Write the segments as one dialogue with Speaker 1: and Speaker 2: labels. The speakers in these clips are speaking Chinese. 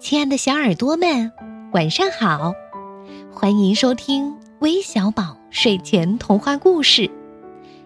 Speaker 1: 亲爱的小耳朵们，晚上好！欢迎收听微小宝睡前童话故事，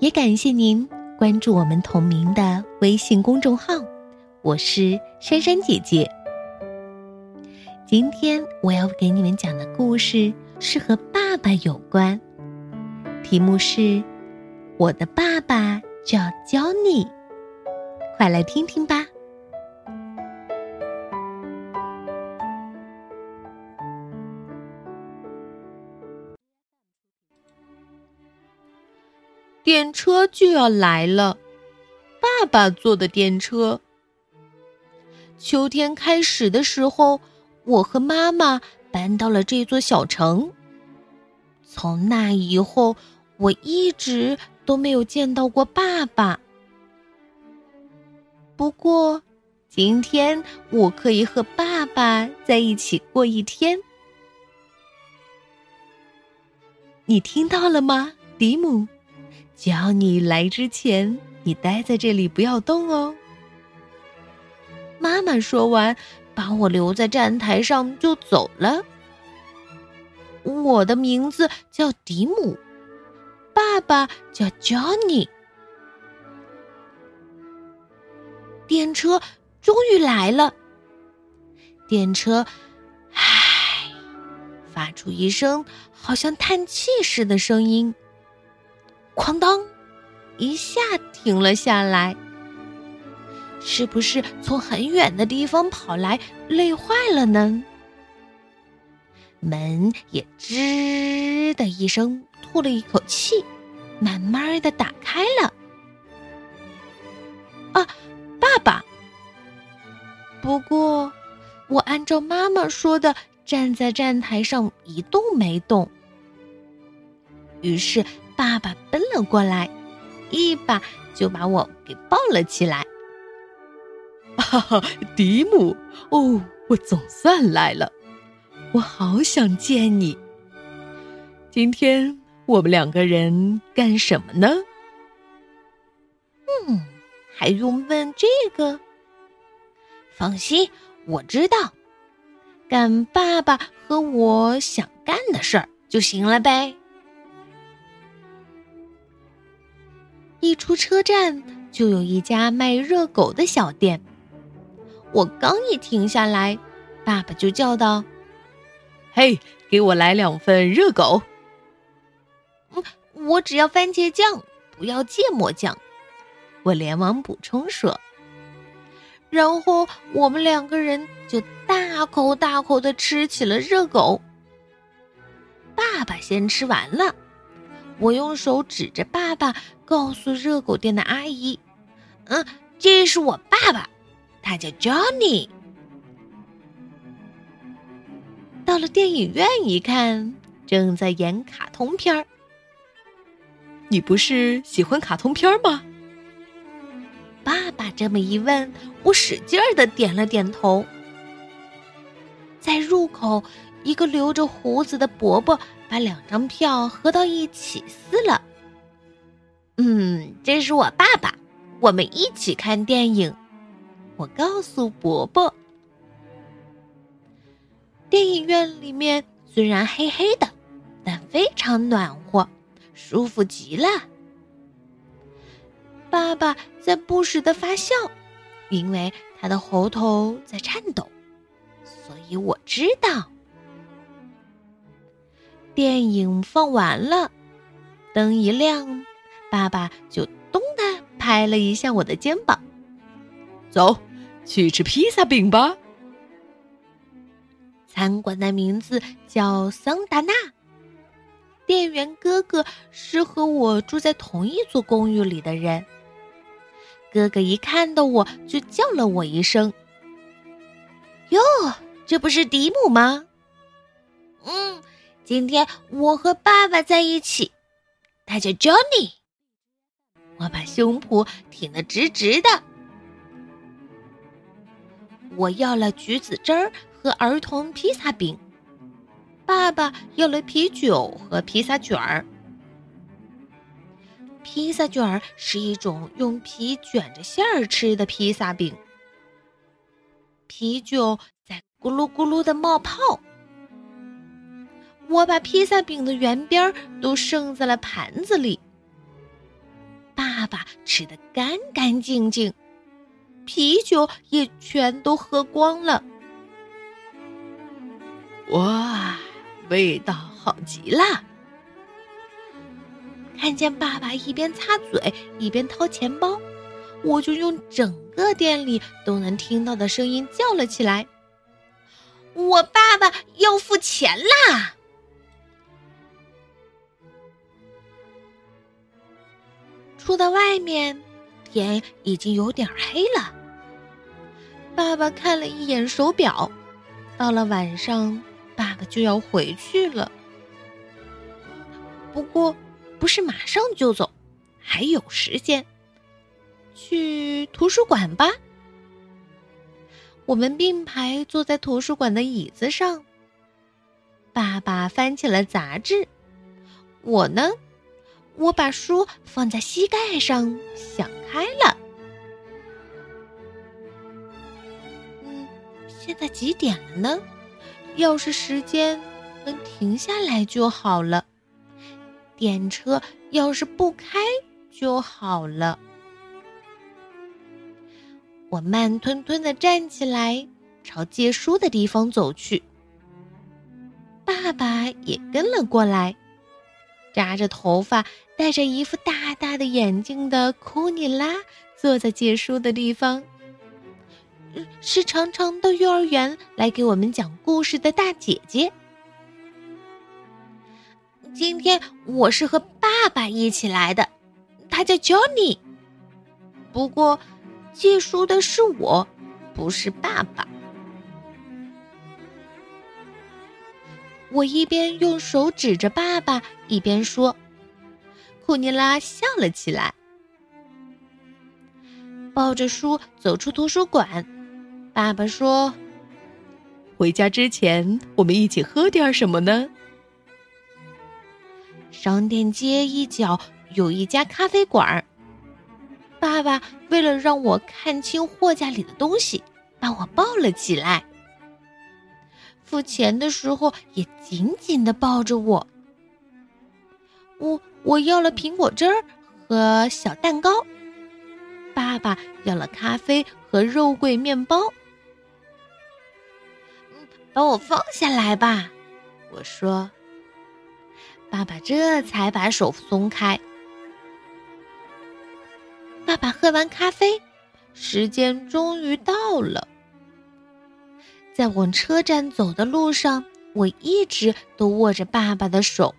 Speaker 1: 也感谢您关注我们同名的微信公众号。我是珊珊姐姐。今天我要给你们讲的故事是和爸爸有关，题目是《我的爸爸叫 Johnny》，快来听听吧。电车就要来了，爸爸坐的电车。秋天开始的时候，我和妈妈搬到了这座小城。从那以后，我一直都没有见到过爸爸。不过，今天我可以和爸爸在一起过一天。你听到了吗，迪姆？只要你来之前，你待在这里不要动哦。妈妈说完，把我留在站台上就走了。我的名字叫迪姆，爸爸叫 Johnny。电车终于来了，电车，唉，发出一声好像叹气似的声音。哐当，一下停了下来。是不是从很远的地方跑来，累坏了呢？门也吱的一声吐了一口气，慢慢的打开了。啊，爸爸！不过，我按照妈妈说的，站在站台上一动没动。于是。爸爸奔了过来，一把就把我给抱了起来。
Speaker 2: 哈哈，迪姆，哦，我总算来了，我好想见你。今天我们两个人干什么呢？
Speaker 1: 嗯，还用问这个？放心，我知道，干爸爸和我想干的事儿就行了呗。一出车站，就有一家卖热狗的小店。我刚一停下来，爸爸就叫道：“
Speaker 2: 嘿，给我来两份热狗。”“
Speaker 1: 嗯，我只要番茄酱，不要芥末酱。”我连忙补充说。然后我们两个人就大口大口的吃起了热狗。爸爸先吃完了。我用手指着爸爸，告诉热狗店的阿姨：“嗯，这是我爸爸，他叫 Johnny。”到了电影院一看，正在演卡通片儿。
Speaker 2: 你不是喜欢卡通片吗？
Speaker 1: 爸爸这么一问，我使劲儿的点了点头。在入口。一个留着胡子的伯伯把两张票合到一起撕了。嗯，这是我爸爸，我们一起看电影。我告诉伯伯，电影院里面虽然黑黑的，但非常暖和，舒服极了。爸爸在不时的发笑，因为他的喉头在颤抖，所以我知道。电影放完了，灯一亮，爸爸就咚的拍了一下我的肩膀，
Speaker 2: 走，去吃披萨饼吧。
Speaker 1: 餐馆的名字叫桑达纳，店员哥哥是和我住在同一座公寓里的人。哥哥一看到我就叫了我一声：“哟，这不是迪姆吗？”嗯。今天我和爸爸在一起，他叫 Johnny。我把胸脯挺得直直的。我要了橘子汁儿和儿童披萨饼，爸爸要了啤酒和披萨卷儿。披萨卷儿是一种用皮卷着馅儿吃的披萨饼。啤酒在咕噜咕噜的冒泡。我把披萨饼的圆边都剩在了盘子里。吃得干干净净，啤酒也全都喝光了。
Speaker 2: 哇，味道好极了！
Speaker 1: 看见爸爸一边擦嘴一边掏钱包，我就用整个店里都能听到的声音叫了起来：“我爸爸要付钱啦！”出到外面，天已经有点黑了。爸爸看了一眼手表，到了晚上，爸爸就要回去了。不过，不是马上就走，还有时间。去图书馆吧。我们并排坐在图书馆的椅子上。爸爸翻起了杂志，我呢？我把书放在膝盖上，想开了。嗯，现在几点了呢？要是时间能停下来就好了。电车要是不开就好了。我慢吞吞的站起来，朝借书的地方走去。爸爸也跟了过来。扎着头发、戴着一副大大的眼镜的库尼拉坐在借书的地方，是常常到幼儿园来给我们讲故事的大姐姐。今天我是和爸爸一起来的，他叫 Johnny。不过，借书的是我，不是爸爸。我一边用手指着爸爸，一边说：“库尼拉笑了起来，抱着书走出图书馆。”爸爸说：“
Speaker 2: 回家之前，我们一起喝点什么呢？”
Speaker 1: 商店街一角有一家咖啡馆。爸爸为了让我看清货架里的东西，把我抱了起来。付钱的时候也紧紧的抱着我。我我要了苹果汁儿和小蛋糕，爸爸要了咖啡和肉桂面包。把我放下来吧，我说。爸爸这才把手松开。爸爸喝完咖啡，时间终于到了。在往车站走的路上，我一直都握着爸爸的手。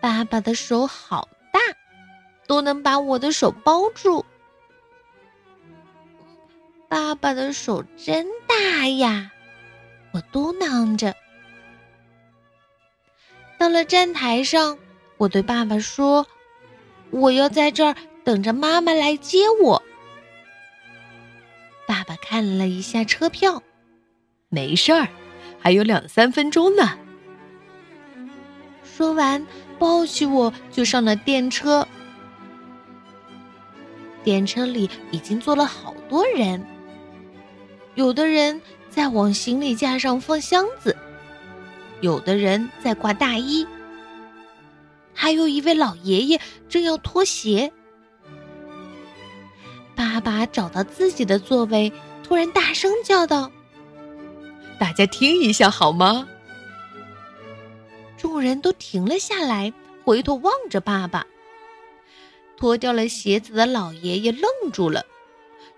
Speaker 1: 爸爸的手好大，都能把我的手包住。爸爸的手真大呀，我嘟囔着。到了站台上，我对爸爸说：“我要在这儿等着妈妈来接我。”爸爸看了一下车票，
Speaker 2: 没事儿，还有两三分钟呢。
Speaker 1: 说完，抱起我就上了电车。电车里已经坐了好多人，有的人在往行李架上放箱子，有的人在挂大衣，还有一位老爷爷正要脱鞋。爸爸找到自己的座位，突然大声叫道：“
Speaker 2: 大家听一下好吗？”
Speaker 1: 众人都停了下来，回头望着爸爸。脱掉了鞋子的老爷爷愣住了，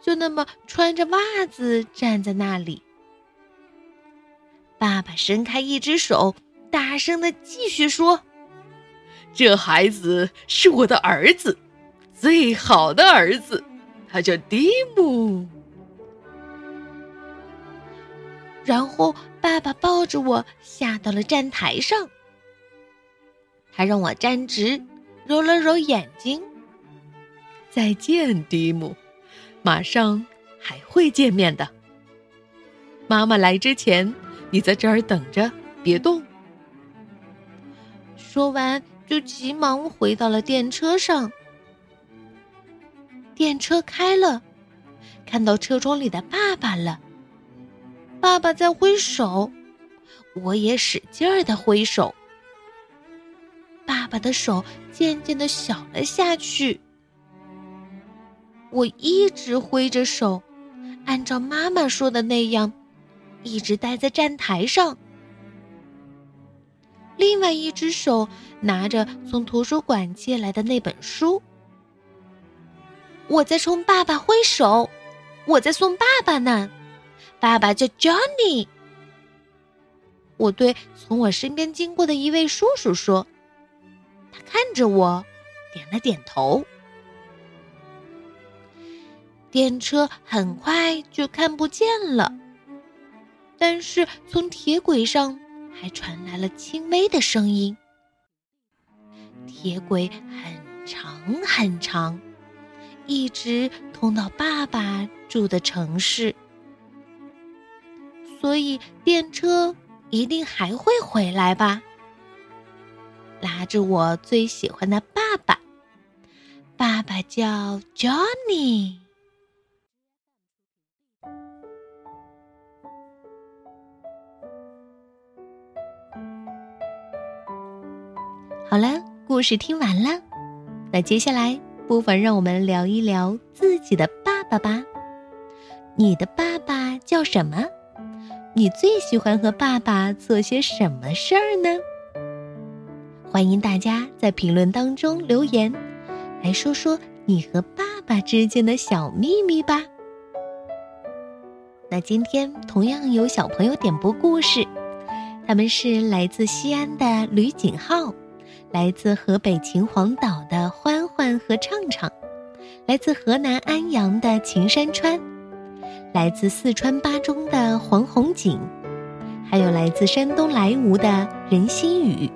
Speaker 1: 就那么穿着袜子站在那里。爸爸伸开一只手，大声的继续说：“
Speaker 2: 这孩子是我的儿子，最好的儿子。”他叫蒂姆，
Speaker 1: 然后爸爸抱着我下到了站台上。他让我站直，揉了揉眼睛。
Speaker 2: 再见，蒂姆，马上还会见面的。妈妈来之前，你在这儿等着，别动。
Speaker 1: 说完，就急忙回到了电车上。电车开了，看到车窗里的爸爸了。爸爸在挥手，我也使劲儿的挥手。爸爸的手渐渐的小了下去。我一直挥着手，按照妈妈说的那样，一直待在站台上。另外一只手拿着从图书馆借来的那本书。我在冲爸爸挥手，我在送爸爸呢。爸爸叫 Johnny。我对从我身边经过的一位叔叔说。他看着我，点了点头。电车很快就看不见了，但是从铁轨上还传来了轻微的声音。铁轨很长很长，一直通到爸爸住的城市，所以电车一定还会回来吧。拉着我最喜欢的爸爸，爸爸叫 Johnny。好了，故事听完了，那接下来不妨让我们聊一聊自己的爸爸吧。你的爸爸叫什么？你最喜欢和爸爸做些什么事儿呢？欢迎大家在评论当中留言，来说说你和爸爸之间的小秘密吧。那今天同样有小朋友点播故事，他们是来自西安的吕景浩，来自河北秦皇岛和畅畅，来自河南安阳的秦山川，来自四川巴中的黄红景，还有来自山东莱芜的任心宇。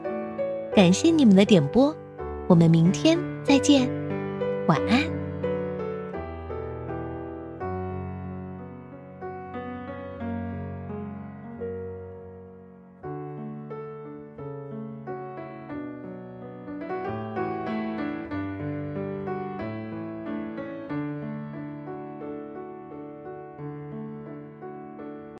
Speaker 1: 感谢你们的点播，我们明天再见，晚安。